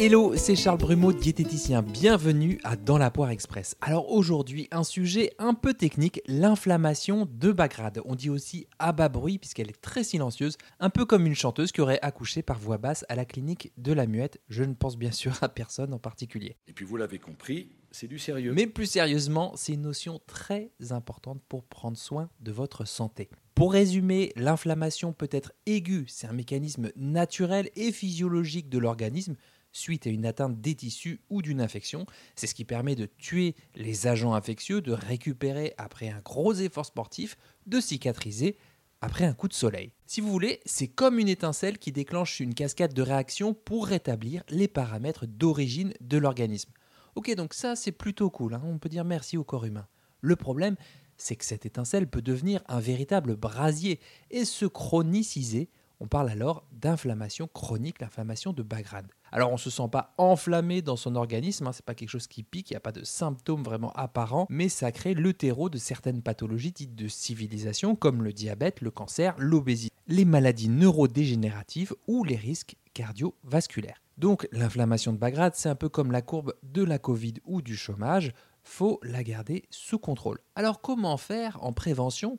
Hello, c'est Charles Brumeau, diététicien. Bienvenue à Dans la poire express. Alors aujourd'hui, un sujet un peu technique, l'inflammation de bas grade. On dit aussi à bas bruit puisqu'elle est très silencieuse, un peu comme une chanteuse qui aurait accouché par voix basse à la clinique de la Muette. Je ne pense bien sûr à personne en particulier. Et puis vous l'avez compris, c'est du sérieux. Mais plus sérieusement, c'est une notion très importante pour prendre soin de votre santé. Pour résumer, l'inflammation peut être aiguë, c'est un mécanisme naturel et physiologique de l'organisme suite à une atteinte des tissus ou d'une infection. C'est ce qui permet de tuer les agents infectieux, de récupérer après un gros effort sportif, de cicatriser après un coup de soleil. Si vous voulez, c'est comme une étincelle qui déclenche une cascade de réactions pour rétablir les paramètres d'origine de l'organisme. Ok, donc ça c'est plutôt cool, hein. on peut dire merci au corps humain. Le problème, c'est que cette étincelle peut devenir un véritable brasier et se chroniciser on parle alors d'inflammation chronique, l'inflammation de bas grade. Alors on ne se sent pas enflammé dans son organisme, hein, ce n'est pas quelque chose qui pique, il n'y a pas de symptômes vraiment apparents, mais ça crée le terreau de certaines pathologies dites de civilisation comme le diabète, le cancer, l'obésité, les maladies neurodégénératives ou les risques cardiovasculaires. Donc l'inflammation de bas grade, c'est un peu comme la courbe de la Covid ou du chômage, faut la garder sous contrôle. Alors comment faire en prévention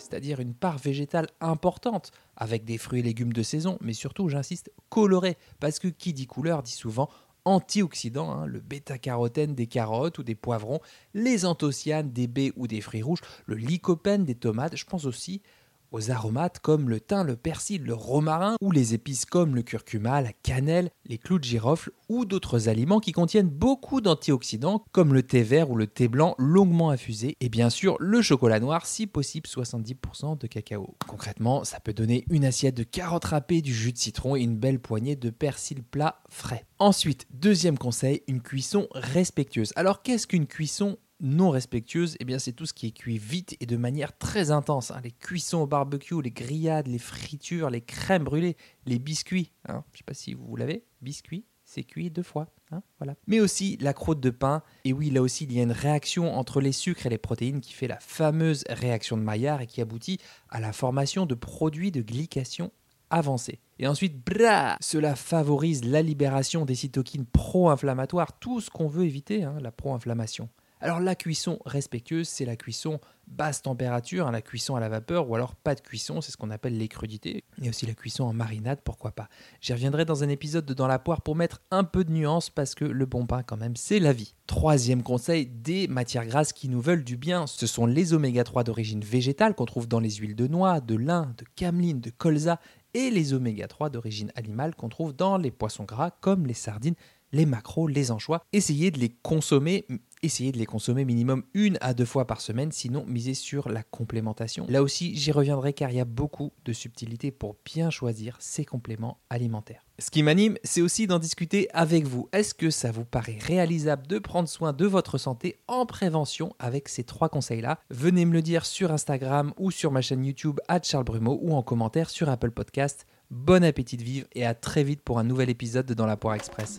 C'est-à-dire une part végétale importante, avec des fruits et légumes de saison, mais surtout, j'insiste, colorés, parce que qui dit couleur dit souvent antioxydants, hein, le bêta-carotène des carottes ou des poivrons, les anthocyanes des baies ou des fruits rouges, le lycopène des tomates, je pense aussi aux aromates comme le thym, le persil, le romarin ou les épices comme le curcuma, la cannelle, les clous de girofle ou d'autres aliments qui contiennent beaucoup d'antioxydants comme le thé vert ou le thé blanc longuement infusé et bien sûr le chocolat noir si possible 70% de cacao. Concrètement, ça peut donner une assiette de carottes râpées, du jus de citron et une belle poignée de persil plat frais. Ensuite, deuxième conseil, une cuisson respectueuse. Alors qu'est-ce qu'une cuisson non respectueuse, eh bien c'est tout ce qui est cuit vite et de manière très intense. Hein. Les cuissons au barbecue, les grillades, les fritures, les crèmes brûlées, les biscuits. Hein. Je ne sais pas si vous l'avez, biscuits, c'est cuit deux fois. Hein, voilà. Mais aussi la croûte de pain. Et oui, là aussi, il y a une réaction entre les sucres et les protéines qui fait la fameuse réaction de Maillard et qui aboutit à la formation de produits de glycation avancés. Et ensuite, bra, cela favorise la libération des cytokines pro-inflammatoires, tout ce qu'on veut éviter, la pro-inflammation. Alors la cuisson respectueuse, c'est la cuisson basse température, hein, la cuisson à la vapeur, ou alors pas de cuisson, c'est ce qu'on appelle les crudités. Et aussi la cuisson en marinade, pourquoi pas. J'y reviendrai dans un épisode de Dans la poire pour mettre un peu de nuance, parce que le bon pain quand même, c'est la vie. Troisième conseil, des matières grasses qui nous veulent du bien. Ce sont les oméga 3 d'origine végétale qu'on trouve dans les huiles de noix, de lin, de cameline, de colza, et les oméga 3 d'origine animale qu'on trouve dans les poissons gras comme les sardines les macros, les anchois. Essayez de les consommer, essayez de les consommer minimum une à deux fois par semaine, sinon misez sur la complémentation. Là aussi, j'y reviendrai car il y a beaucoup de subtilités pour bien choisir ces compléments alimentaires. Ce qui m'anime, c'est aussi d'en discuter avec vous. Est-ce que ça vous paraît réalisable de prendre soin de votre santé en prévention avec ces trois conseils-là? Venez me le dire sur Instagram ou sur ma chaîne YouTube à Charles Brumeau ou en commentaire sur Apple Podcast. Bon appétit de vivre et à très vite pour un nouvel épisode de Dans la Poire Express.